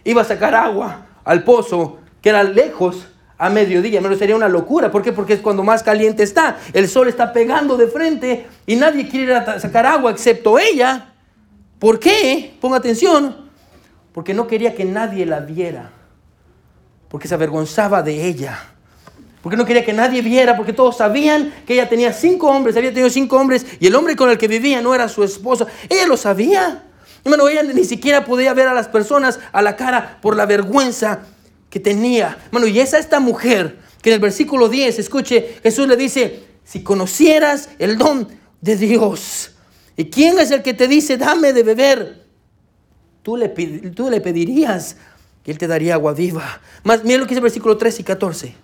iba a sacar agua al pozo que era lejos a mediodía. Menos sería una locura. ¿Por qué? Porque es cuando más caliente está. El sol está pegando de frente y nadie quiere ir a sacar agua excepto ella. ¿Por qué? Ponga atención. Porque no quería que nadie la viera porque se avergonzaba de ella. Porque no quería que nadie viera, porque todos sabían que ella tenía cinco hombres, había tenido cinco hombres, y el hombre con el que vivía no era su esposo. Ella lo sabía. Hermano, ella ni siquiera podía ver a las personas a la cara por la vergüenza que tenía. Bueno, y es esta mujer que en el versículo 10, escuche, Jesús le dice, si conocieras el don de Dios, ¿y quién es el que te dice, dame de beber? Tú le, tú le pedirías y Él te daría agua viva. Más, mira lo que dice el versículo 13 y 14. Mira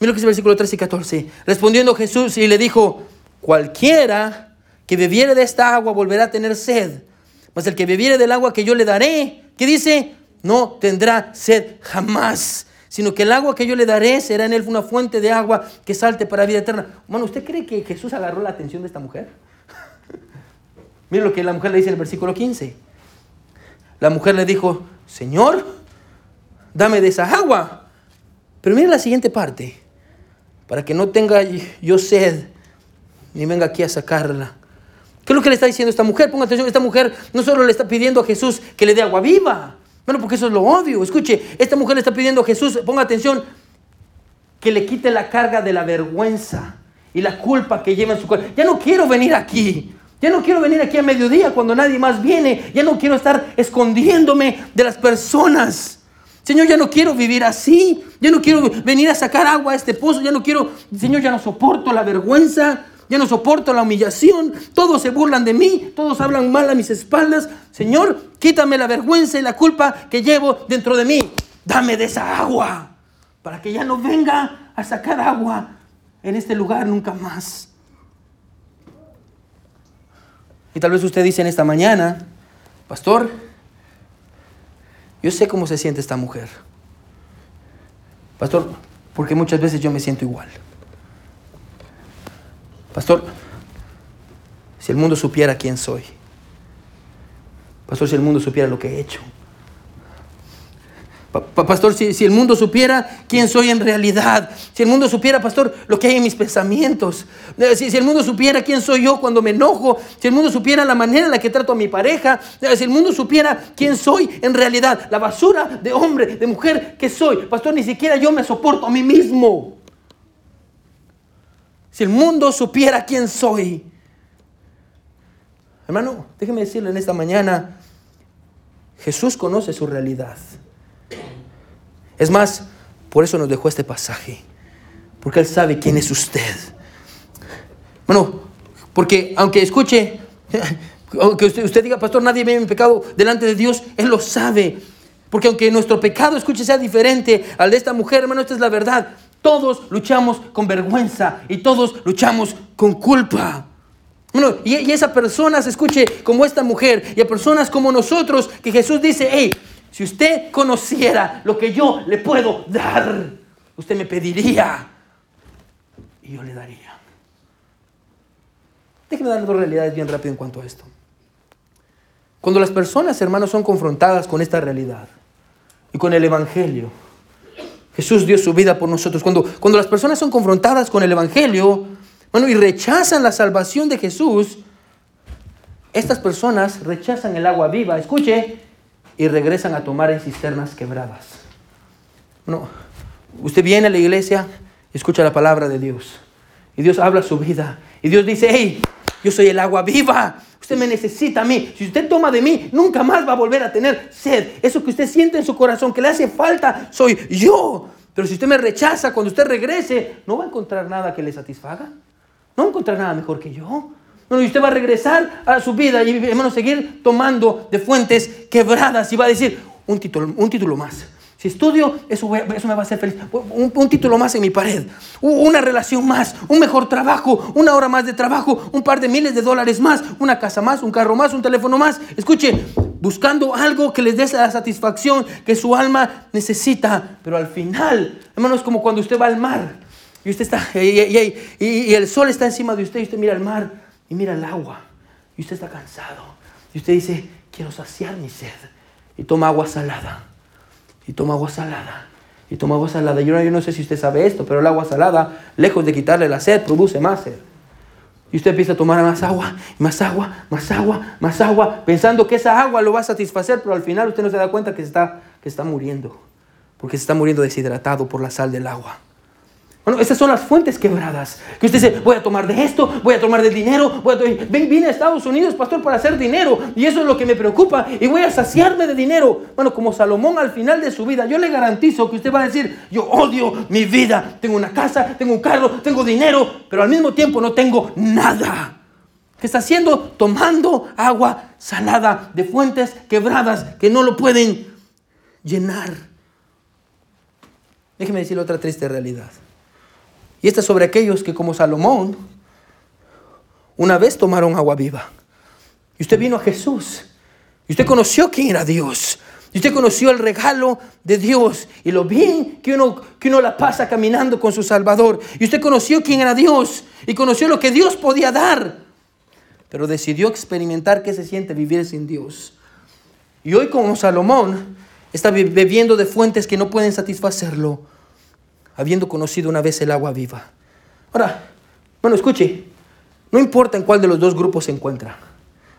lo que dice el versículo 13 y 14. Respondiendo Jesús y le dijo, cualquiera que bebiere de esta agua volverá a tener sed. Mas el que bebiere del agua que yo le daré, ¿qué dice? No tendrá sed jamás, sino que el agua que yo le daré será en él una fuente de agua que salte para vida eterna. Bueno, ¿usted cree que Jesús agarró la atención de esta mujer? Mira lo que la mujer le dice en el versículo 15. La mujer le dijo, Señor, dame de esa agua. Pero mira la siguiente parte, para que no tenga yo sed, ni venga aquí a sacarla. ¿Qué es lo que le está diciendo esta mujer? Ponga atención, esta mujer no solo le está pidiendo a Jesús que le dé agua viva, bueno, porque eso es lo obvio. Escuche, esta mujer le está pidiendo a Jesús, ponga atención, que le quite la carga de la vergüenza y la culpa que lleva en su corazón. Ya no quiero venir aquí. Ya no quiero venir aquí a mediodía cuando nadie más viene. Ya no quiero estar escondiéndome de las personas. Señor, ya no quiero vivir así. Ya no quiero venir a sacar agua a este pozo. Ya no quiero, Señor, ya no soporto la vergüenza. Ya no soporto la humillación. Todos se burlan de mí. Todos hablan mal a mis espaldas. Señor, quítame la vergüenza y la culpa que llevo dentro de mí. Dame de esa agua. Para que ya no venga a sacar agua en este lugar nunca más. Y tal vez usted dice en esta mañana, pastor, yo sé cómo se siente esta mujer. Pastor, porque muchas veces yo me siento igual. Pastor, si el mundo supiera quién soy. Pastor, si el mundo supiera lo que he hecho. Pastor, si, el mundo supiera quién soy en realidad, si el mundo supiera, pastor, lo que hay en mis pensamientos, eh, si, el mundo supiera quién soy yo cuando me enojo, si el mundo supiera la manera en la que trato a mi pareja, eh, si el mundo supiera quién soy en realidad, la basura de hombre, de mujer que soy, pastor, ni siquiera yo me soporto a mí mismo. Si el mundo supiera quién soy, hermano, déjeme decirle en esta mañana, Jesús conoce su realidad. Es más, por eso nos dejó este pasaje. Porque Él sabe quién es usted. Bueno, porque aunque escuche, aunque usted, diga, pastor, nadie ve mi pecado delante de Dios, Él lo sabe. Porque aunque nuestro pecado, escuche, sea diferente al de esta mujer, hermano, esta es la verdad. Todos luchamos con vergüenza y todos luchamos con culpa. Bueno, y, y esa persona se escuche como esta mujer y a personas como nosotros que Jesús dice, hey, si usted conociera lo que yo le puedo dar, usted me pediría y yo le daría. Déjeme dar dos realidades bien rápido en cuanto a esto. Cuando las personas, hermanos, son confrontadas con esta realidad y con el Evangelio, Jesús dio su vida por nosotros. Cuando, cuando las personas son confrontadas con el Evangelio, bueno, y rechazan la salvación de Jesús, estas personas rechazan el agua viva. Escuche, y regresan a tomar en cisternas quebradas. No, usted viene a la iglesia escucha la palabra de Dios. Y Dios habla su vida. Y Dios dice, hey, yo soy el agua viva. Usted me necesita a mí. Si usted toma de mí, nunca más va a volver a tener sed. Eso que usted siente en su corazón, que le hace falta, soy yo. Pero si usted me rechaza, cuando usted regrese, no va a encontrar nada que le satisfaga. No va a encontrar nada mejor que yo. Bueno, y usted va a regresar a su vida y, hermano, seguir tomando de fuentes quebradas y va a decir, un título, un título más. Si estudio, eso, eso me va a hacer feliz. Un, un, título más en mi pared, una relación más, un mejor trabajo, una hora más de trabajo, un par de miles de dólares más, una casa más, un carro más, un teléfono más. Escuche, buscando algo que les dé la satisfacción que su alma necesita. Pero al final, hermano, es como cuando usted va al mar y usted está, y, y el sol está encima de usted y usted mira el mar y mira el agua y usted está cansado y usted dice, quiero saciar mi sed y toma agua salada y toma agua salada y toma agua salada. Yo yo no sé si usted sabe esto, pero el agua salada, lejos de quitarle la sed, produce más sed. Y usted empieza a tomar más agua, más agua, más agua, más agua, pensando que esa agua lo va a satisfacer, pero al final usted no se da cuenta que está, que está muriendo, porque se está muriendo deshidratado por la sal del agua. Bueno, esas son las fuentes quebradas. Que usted dice, voy a tomar de esto, voy a tomar de dinero, voy a Ven, vine a Estados Unidos, pastor, para hacer dinero. Y eso es lo que me preocupa. Y voy a saciarme de dinero. Bueno, como Salomón al final de su vida, yo le garantizo que usted va a decir, yo odio mi vida. Tengo una casa, tengo un carro, tengo dinero, pero al mismo tiempo no tengo nada. ¿Qué está haciendo? Tomando agua salada de fuentes quebradas que no lo pueden llenar. Déjeme decirle otra triste realidad. Y esta es sobre aquellos que como Salomón, una vez tomaron agua viva. Y usted vino a Jesús. Y usted conoció quién era Dios. Y usted conoció el regalo de Dios y lo bien que uno, que uno la pasa caminando con su Salvador. Y usted conoció quién era Dios y conoció lo que Dios podía dar. Pero decidió experimentar qué se siente vivir sin Dios. Y hoy como Salomón está bebiendo de fuentes que no pueden satisfacerlo habiendo conocido una vez el agua viva. Ahora, bueno, escuche, no importa en cuál de los dos grupos se encuentra,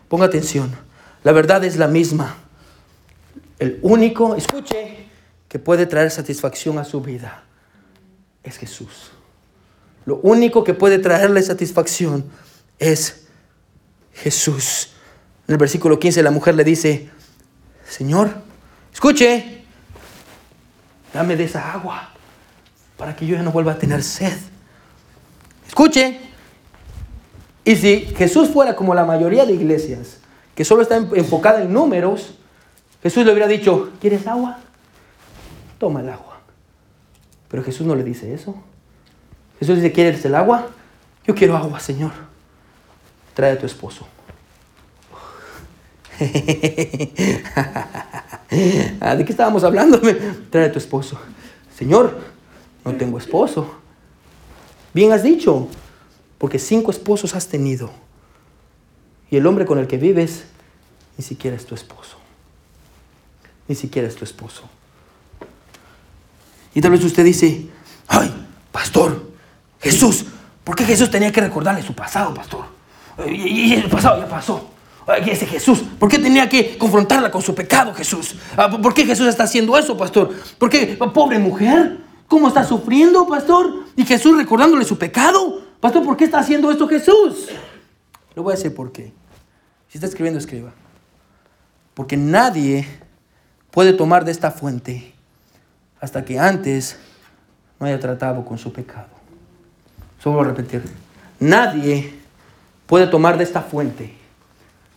ponga atención, la verdad es la misma. El único, escuche, que puede traer satisfacción a su vida es Jesús. Lo único que puede traerle satisfacción es Jesús. En el versículo 15 la mujer le dice, Señor, escuche, dame de esa agua para que yo ya no vuelva a tener sed. Escuche, y si Jesús fuera como la mayoría de iglesias, que solo está enfocada en números, Jesús le hubiera dicho, ¿quieres agua? Toma el agua. Pero Jesús no le dice eso. Jesús dice, ¿quieres el agua? Yo quiero agua, Señor. Trae a tu esposo. ¿De qué estábamos hablando? Trae a tu esposo. Señor, no tengo esposo. Bien has dicho, porque cinco esposos has tenido. Y el hombre con el que vives ni siquiera es tu esposo. Ni siquiera es tu esposo. Y tal vez usted dice, ay, pastor, Jesús, ¿por qué Jesús tenía que recordarle su pasado, pastor? Y el pasado ya pasó. Ese Jesús, ¿por qué tenía que confrontarla con su pecado, Jesús? Ah, ¿Por qué Jesús está haciendo eso, pastor? ¿Por qué, pobre mujer? ¿Cómo está sufriendo, pastor? Y Jesús recordándole su pecado. Pastor, ¿por qué está haciendo esto Jesús? Le voy a decir por qué. Si está escribiendo, escriba. Porque nadie puede tomar de esta fuente hasta que antes no haya tratado con su pecado. Solo a repetir. Nadie puede tomar de esta fuente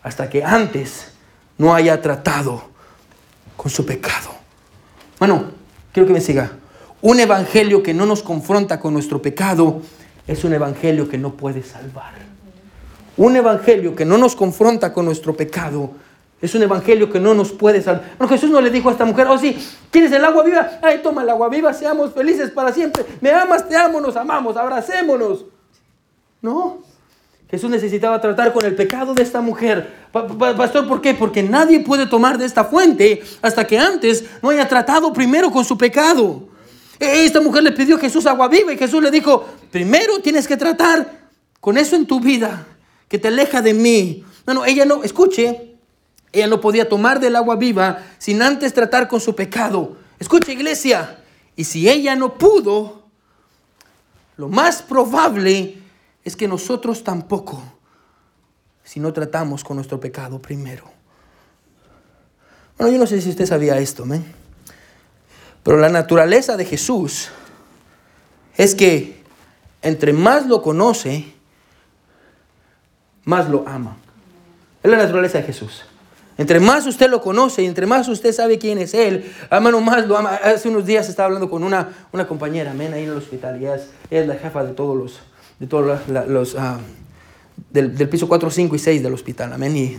hasta que antes no haya tratado con su pecado. Bueno, quiero que me siga. Un evangelio que no nos confronta con nuestro pecado es un evangelio que no puede salvar. Un evangelio que no nos confronta con nuestro pecado es un evangelio que no nos puede salvar. Bueno, Jesús no le dijo a esta mujer, oh sí, ¿quieres el agua viva? Ay, toma el agua viva, seamos felices para siempre. Me amas, te amo, nos amamos, abracémonos. No. Jesús necesitaba tratar con el pecado de esta mujer. Pastor, ¿por qué? Porque nadie puede tomar de esta fuente hasta que antes no haya tratado primero con su pecado. E, esta mujer le pidió a Jesús agua viva y Jesús le dijo, primero tienes que tratar con eso en tu vida que te aleja de mí. No, no, ella no, escuche, ella no podía tomar del agua viva sin antes tratar con su pecado. Escuche iglesia, y si ella no pudo, lo más probable es que nosotros tampoco, si no tratamos con nuestro pecado primero. Bueno, yo no sé si usted sabía esto, ¿me? Pero la naturaleza de Jesús es que entre más lo conoce, más lo ama. Es la naturaleza de Jesús. Entre más usted lo conoce y entre más usted sabe quién es Él, hermano, más lo ama. Hace unos días estaba hablando con una, una compañera, amén, ahí en el hospital, y es, la jefa de todos los, de todos los, ah, del, piso 4, 5 y 6 del hospital, amén, y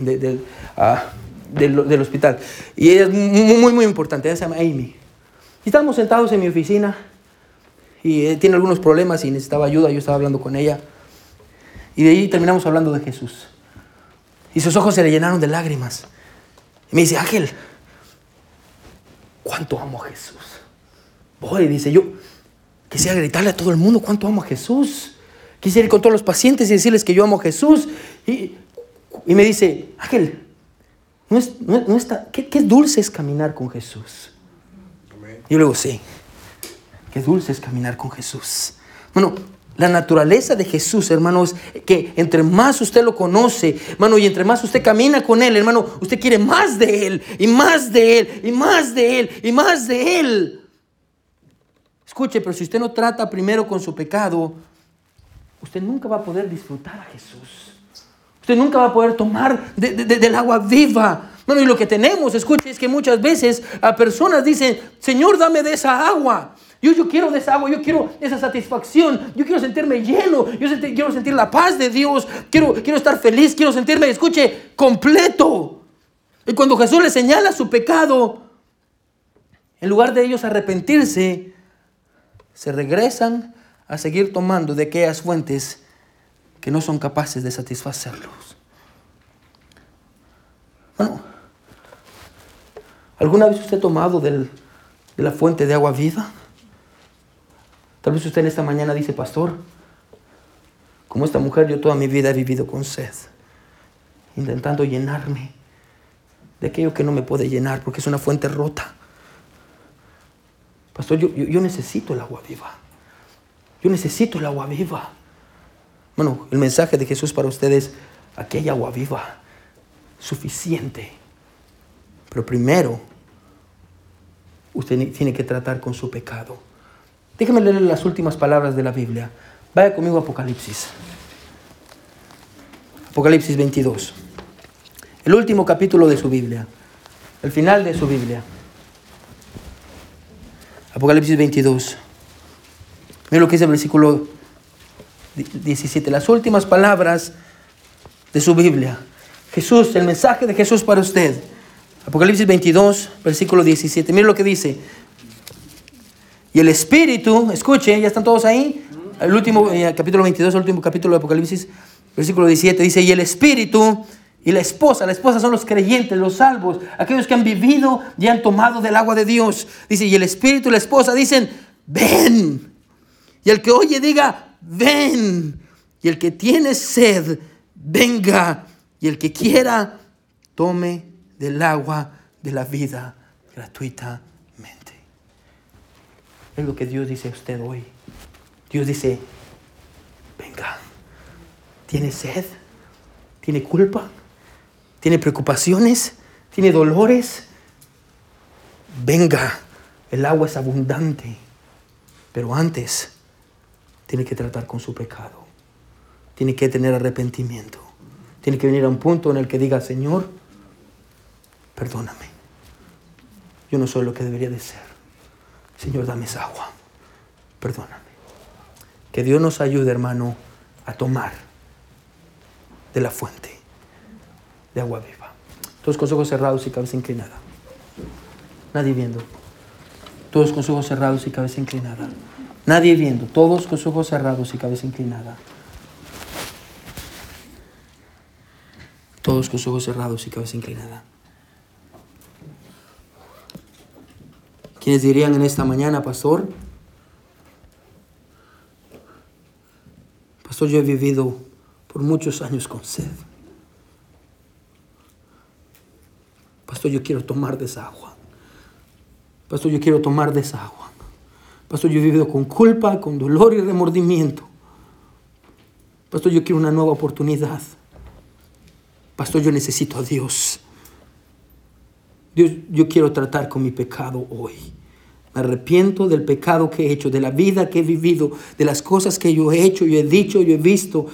ah, del, del, hospital. Y ella es muy, muy importante, ella se llama Amy. Y estábamos sentados en mi oficina y eh, tiene algunos problemas y necesitaba ayuda, yo estaba hablando con ella. Y de ahí terminamos hablando de Jesús. Y sus ojos se le llenaron de lágrimas. Y me dice, Ángel, ¿cuánto amo a Jesús? Voy, dice yo, quisiera gritarle a todo el mundo cuánto amo a Jesús. Quisiera ir con todos los pacientes y decirles que yo amo a Jesús. Y, me dice, Ángel, no es, no, está, ¿qué, ¿qué, dulce es caminar con Jesús. Yo luego, sí, qué dulce es caminar con Jesús. Bueno, la naturaleza de Jesús, hermanos, que entre más usted lo conoce, hermano, y entre más usted camina con Él, hermano, usted quiere más de Él, y más de Él, y más de Él, y más de Él. Escuche, pero si usted no trata primero con su pecado, usted nunca va a poder disfrutar a Jesús. Usted nunca va a poder tomar del agua viva. Bueno, y lo que tenemos, escuche, es que muchas veces a personas dicen, Señor, dame de esa agua. Yo, yo quiero de esa agua, yo quiero esa satisfacción, yo quiero sentirme lleno, yo quiero sentir la paz de Dios, quiero, quiero estar feliz, quiero sentirme, escuche, completo. Y cuando Jesús le señala su pecado, en lugar de ellos arrepentirse, se regresan a seguir tomando de aquellas fuentes que no son capaces de satisfacerlos. Bueno, ¿alguna vez usted ha tomado de la fuente de agua viva? Tal vez usted en esta mañana dice, pastor, como esta mujer yo toda mi vida he vivido con sed, intentando llenarme de aquello que no me puede llenar porque es una fuente rota. Pastor, yo necesito el agua viva. Yo necesito el agua viva. Bueno, el mensaje de Jesús para ustedes, aquí hay agua viva, suficiente. Pero primero, usted tiene que tratar con su pecado. Déjeme leer las últimas palabras de la Biblia. Vaya conmigo a Apocalipsis. Apocalipsis 22. El último capítulo de su Biblia. El final de su Biblia. Apocalipsis 22. Mira lo que dice el versículo 17. Las últimas palabras de su Biblia. Jesús, el mensaje de Jesús para usted. Apocalipsis 22, versículo 17. Mira lo que dice. Y el Espíritu, escuche, ya están todos ahí. El último, eh, capítulo 22, el último capítulo de Apocalipsis, versículo 17, dice, y el Espíritu y la esposa, la esposa son los creyentes, los salvos, aquellos que han vivido y han tomado del agua de Dios. Dice, y el Espíritu y la esposa dicen, ven. Y el que oye diga, ven. Y el que tiene sed, venga. Y el que quiera, tome del agua de la vida gratuitamente. Es lo que Dios dice a usted hoy. Dios dice, venga, ¿tiene sed? ¿Tiene culpa? ¿Tiene preocupaciones? ¿Tiene dolores? Venga, el agua es abundante, pero antes tiene que tratar con su pecado. Tiene que tener arrepentimiento. Tiene que venir a un punto en el que diga, Señor, perdóname. Yo no soy lo que debería de ser. Señor, dame esa agua. Perdóname. Que Dios nos ayude, hermano, a tomar de la fuente de agua viva. Todos con ojos cerrados y cabeza inclinada. Nadie viendo. Todos con ojos cerrados y cabeza inclinada. Nadie viendo. Todos con ojos cerrados y cabeza inclinada. Todos con ojos cerrados y cabeza inclinada. ¿Quiénes dirían en esta mañana, pastor? Pastor, yo he vivido por muchos años con sed. Pastor, yo quiero tomar de esa agua. Pastor, yo quiero tomar de esa agua. Pastor, yo he vivido con culpa, con dolor y remordimiento. Pastor, yo quiero una nueva oportunidad. Pastor, yo necesito a Dios. Dios, yo quiero tratar con mi pecado hoy. Me arrepiento del pecado que he hecho, de la vida que he vivido, de las cosas que yo he hecho, yo he dicho, yo he visto,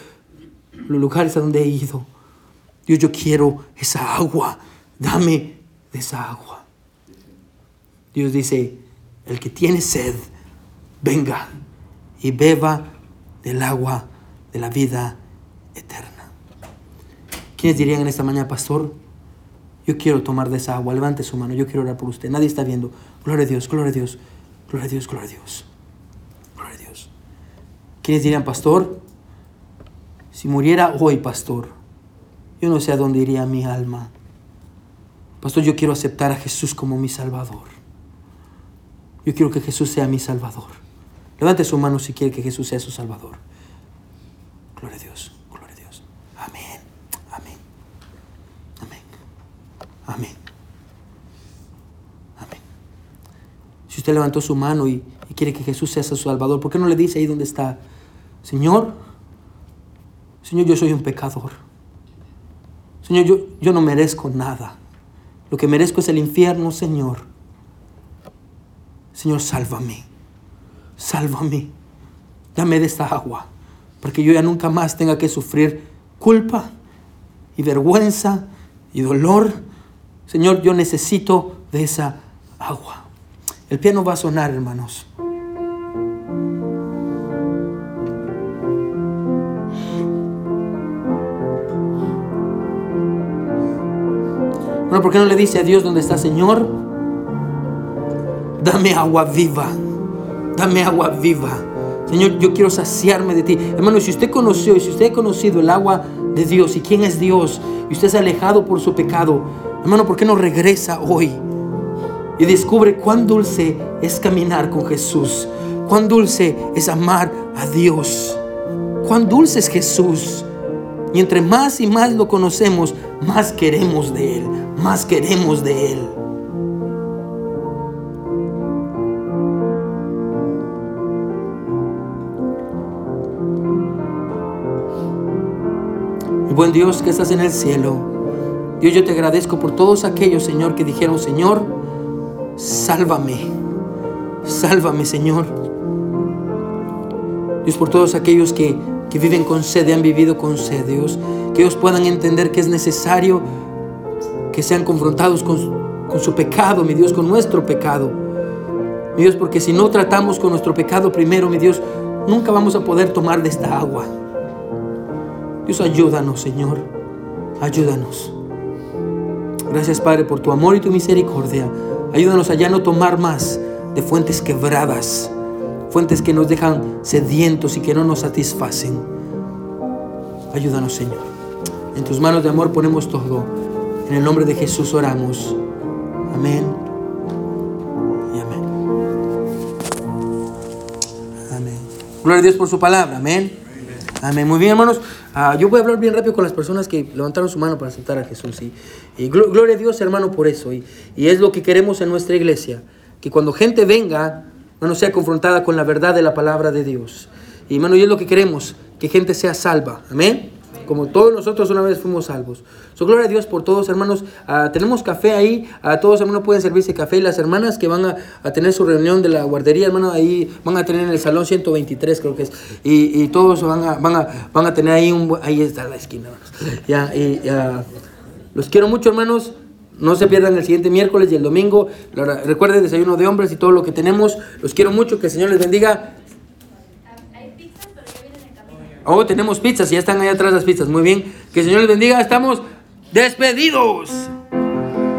los lugares a donde he ido. Dios, yo quiero esa agua dame de esa agua. Dios dice, el que tiene sed, venga y beba del agua de la vida eterna. ¿Quiénes dirían en esta mañana, pastor? Yo quiero tomar de esa agua. Levante su mano. Yo quiero orar por usted. Nadie está viendo. Gloria a Dios, gloria a Dios, gloria a Dios, gloria a Dios. Gloria a Dios. ¿Quiénes dirían, pastor? Si muriera hoy, pastor, yo no sé a dónde iría mi alma. Pastor, yo quiero aceptar a Jesús como mi Salvador. Yo quiero que Jesús sea mi Salvador. Levante su mano si quiere que Jesús sea su Salvador. Gloria a Dios, gloria a Dios. Amén, amén, amén, amén, amén. Si usted levantó su mano y, quiere que Jesús sea su Salvador, ¿por qué no le dice ahí donde está? Señor, Señor, yo soy un pecador. Señor, yo, yo no merezco nada. Lo que merezco es el infierno, Señor. Señor, sálvame. Sálvame. Dame de esta agua. Para que yo ya nunca más tenga que sufrir culpa y vergüenza y dolor. Señor, yo necesito de esa agua. El piano va a sonar, hermanos. Bueno, ¿por qué no le dice a Dios dónde está, Señor? Dame agua viva. Dame agua viva. Señor, yo quiero saciarme de ti. Hermano, si usted conoció y si usted ha conocido el agua de Dios y quién es Dios y usted se ha alejado por su pecado, hermano, ¿por qué no regresa hoy y descubre cuán dulce es caminar con Jesús? Cuán dulce es amar a Dios. Cuán dulce es Jesús. Y entre más y más lo conocemos, más queremos de Él, más queremos de Él. Buen Dios que estás en el cielo, Dios yo te agradezco por todos aquellos, Señor, que dijeron, Señor, sálvame, sálvame, Señor. Dios por todos aquellos que, que viven con sed, han vivido con sed, Dios, que ellos puedan entender que es necesario que sean confrontados con, su pecado, mi Dios, con nuestro pecado. Mi Dios, porque si no tratamos con nuestro pecado primero, mi Dios, nunca vamos a poder tomar de esta agua. Dios, ayúdanos, Señor. Ayúdanos. Gracias, Padre, por tu amor y tu misericordia. Ayúdanos a ya no tomar más de fuentes quebradas, fuentes que nos dejan sedientos y que no nos satisfacen. Ayúdanos, Señor. En tus manos de amor ponemos todo. En el nombre de Jesús oramos. Amén. Y amén. Amén. Gloria a Dios por su palabra. Amén. Amén. Muy bien, hermanos. Ah, yo voy a hablar bien rápido con las personas que levantaron su mano para aceptar a Jesús. Y, y glo- gloria a Dios, hermano, por eso. Y, y es lo que queremos en nuestra iglesia. Que cuando gente venga, no sea confrontada con la verdad de la palabra de Dios. Y, hermano, y es lo que queremos. Que gente sea salva. Amén. Como todos nosotros una vez fuimos salvos. So, gloria a Dios por todos, hermanos. Ah, tenemos café ahí. A todos, hermanos, pueden servirse café. Y las hermanas que van a, a tener su reunión de la guardería, hermano, ahí van a tener en el salón 123, creo que es. Y, y todos van a, van, a, van a tener ahí un... Ahí está la esquina, hermanos. Ya, y, ya. Los quiero mucho, hermanos. No se pierdan el siguiente miércoles y el domingo. Recuerden desayuno de hombres y todo lo que tenemos. Los quiero mucho. Que el Señor les bendiga. Hay pizzas, pero ya vienen en camino. Oh, tenemos pizzas, ya están allá atrás las pizzas. Muy bien. Que el Señor les bendiga. Estamos despedidos.